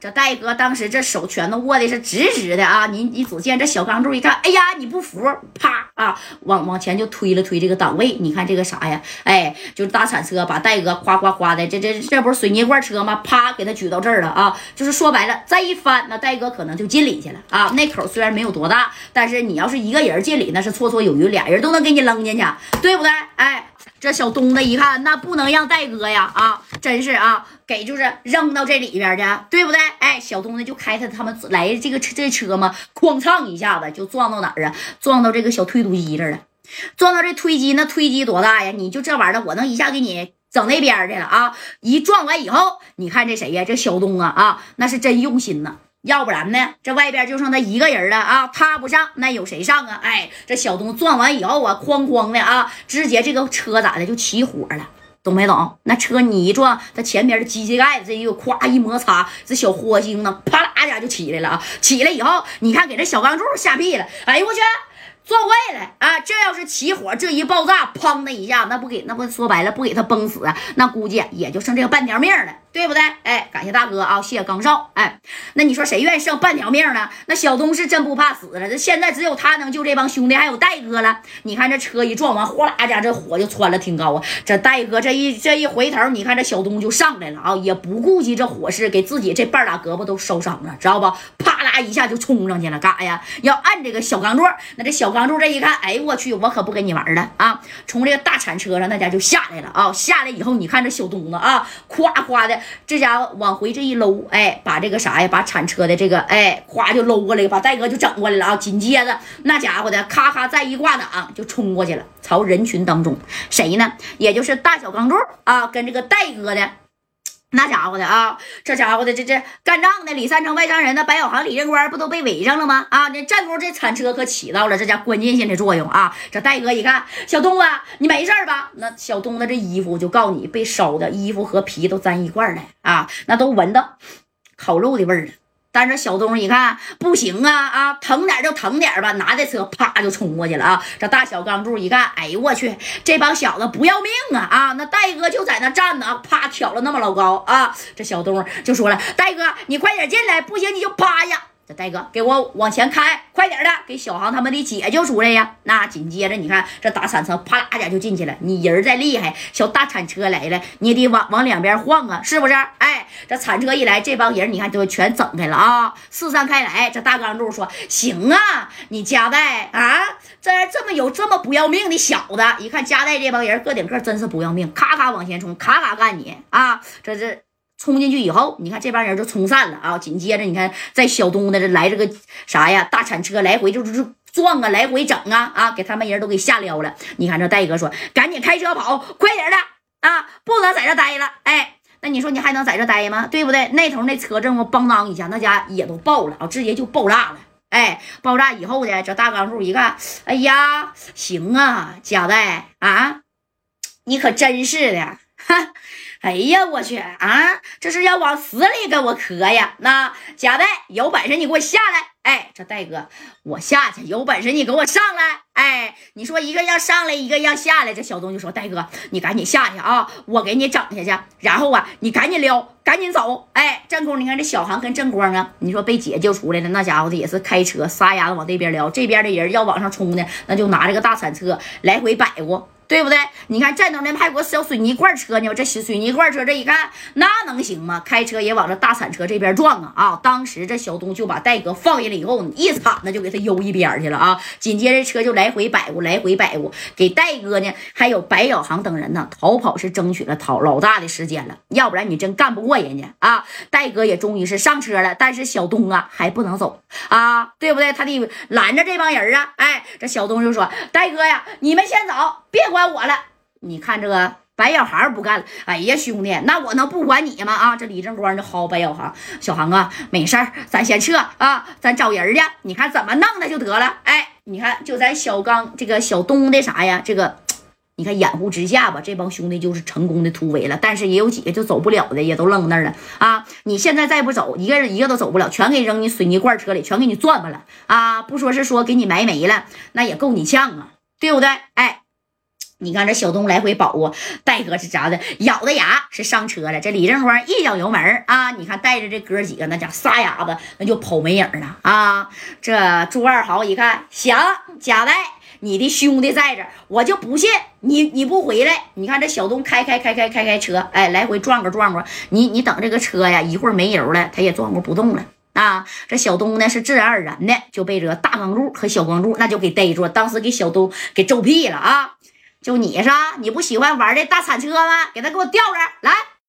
这戴哥当时这手全都握的是直直的啊！你你只见这小钢柱一看，哎呀，你不服，啪啊，往往前就推了推这个档位。你看这个啥呀？哎，就是大铲车把戴哥夸夸夸的，这这这不是水泥罐车吗？啪，给他举到这儿了啊！就是说白了，再一翻，那戴哥可能就进里去了啊！那口虽然没有多大，但是你要是一个人进里，那是绰绰有余，俩人都能给你扔进去，对不对？哎，这小东子一看，那不能让戴哥呀啊！真是啊，给就是扔到这里边去，对不对？哎，小东子就开他他们来这个车这车嘛，哐嚓一下子就撞到哪儿啊？撞到这个小推土机这了。撞到这推机，那推机多大呀？你就这玩意儿，我能一下给你整那边去了啊！一撞完以后，你看这谁呀？这小东啊啊，那是真用心呐。要不然呢，这外边就剩他一个人了啊！他不上，那有谁上啊？哎，这小东撞完以后啊，哐哐的啊，直接这个车咋的就起火了。懂没懂？那车你一撞，它前边的机器盖子这又咵一摩擦，这小火星呢，啪啦一下就起来了啊！起来以后，你看给这小钢柱吓屁了。哎呦我去，撞坏了啊！这要是起火，这一爆炸，砰的一下，那不给那不说白了，不给他崩死啊？那估计也就剩这个半条命了。对不对？哎，感谢大哥啊，谢谢刚少。哎，那你说谁愿意剩半条命呢？那小东是真不怕死了，这现在只有他能救这帮兄弟，还有戴哥了。你看这车一撞完，哗啦家这火就窜了挺高啊。这戴哥这一这一回头，你看这小东就上来了啊，也不顾及这火势，给自己这半拉胳膊都烧伤了，知道不？啪啦一下就冲上去了，干啥呀？要按这个小钢柱。那这小钢柱这一看，哎呦我去，我可不跟你玩了啊！从这个大铲车上，那家就下来了啊。下来以后，你看这小东子啊，夸夸的。这家伙往回这一搂，哎，把这个啥呀，把铲车的这个，哎，咵就搂过来，把戴哥就整过来了啊！紧接着那家伙的咔咔再一挂档，就冲过去了，朝人群当中谁呢？也就是大小钢柱啊，跟这个戴哥的。那家伙的啊，这家伙的这这干仗的李三成、外乡人，的白小航、李正官不都被围上了吗？啊，这战功这铲车可起到了这家关键性的作用啊！这戴哥一看，小东子，你没事吧？那小东子这衣服就告诉你，被烧的衣服和皮都粘一块了啊，那都闻到烤肉的味儿了。但是小东一看不行啊啊，疼点就疼点吧，拿着车啪就冲过去了啊！这大小钢柱一看，哎呦我去，这帮小子不要命啊啊！那戴哥就在那站着啊，啪挑了那么老高啊！这小东就说了：“戴哥，你快点进来，不行你就趴下。”这戴哥给我往前开，快点的，给小航他们的姐就出来呀！那紧接着你看这大铲车啪啦一下就进去了。你人再厉害，小大铲车来了，你得往往两边晃啊，是不是？哎，这铲车一来，这帮人你看都全整开了啊，四散开来。这大钢柱说：“行啊，你加代啊，这这么有这么不要命的小子，一看加代这帮人个顶个真是不要命，咔咔往前冲，咔咔干你啊！这这。”冲进去以后，你看这帮人就冲散了啊！紧接着，你看在小东的这来这个啥呀？大铲车来回就是撞啊，来回整啊啊！给他们人都给吓撩了。你看这戴哥说：“赶紧开车跑，快点的啊！不能在这待了。”哎，那你说你还能在这待吗？对不对？那头那车这么邦当一下，那家也都爆了啊，直接就爆炸了。哎，爆炸以后呢，这大钢柱一看，哎呀，行啊，贾代啊，你可真是的，哈。哎呀，我去啊！这是要往死里给我磕呀！那贾代有本事你给我下来！哎，这戴哥，我下去，有本事你给我上来！哎，你说一个要上来，一个要下来。这小东就说：“戴哥，你赶紧下去啊，我给你整下去。然后啊，你赶紧撩，赶紧走。哎，正空，你看这小航跟正光啊，你说被解救出来了，那家伙的也是开车撒丫子往这边撩，这边的人要往上冲的，那就拿这个大铲车来回摆过。”对不对？你看战斗连还有个小水泥罐车呢，这水泥罐车这一看，那能行吗？开车也往这大铲车这边撞啊！啊，当时这小东就把戴哥放下来以后，一铲子就给他悠一边去了啊！紧接着车就来回摆过，来回摆过，给戴哥呢还有白小航等人呢逃跑是争取了逃老大的时间了，要不然你真干不过人家啊！戴哥也终于是上车了，但是小东啊还不能走啊，对不对？他得拦着这帮人啊！哎，这小东就说：“戴哥呀，你们先走，别管。”管我了，你看这个白小航不干了。哎呀，兄弟，那我能不管你吗？啊，这李正光就薅白小航，小航啊，没事儿，咱先撤啊，咱找人去。你看怎么弄他就得了。哎，你看就在小刚这个小东的啥呀？这个你看掩护之下吧，这帮兄弟就是成功的突围了。但是也有几个就走不了的，也都扔那儿了啊。你现在再不走，一个人一个都走不了，全给扔你水泥罐车里，全给你转吧了啊。不说是说给你埋没了，那也够你呛啊，对不对？哎。你看这小东来回跑啊，戴哥是咋的？咬着牙是上车了。这李正光一脚油门啊，你看带着这哥几个，那家撒丫子那就跑没影了啊！这朱二豪一看，行，贾代，你的兄弟在这，我就不信你你不回来。你看这小东开开开开开开车，哎，来回转过转过，你你等这个车呀，一会儿没油了，他也转过不动了啊！这小东呢是自然而然的就被这个大光柱和小光柱那就给逮住，当时给小东给揍屁了啊！就你是吧？你不喜欢玩这大铲车吗？给他给我吊着来。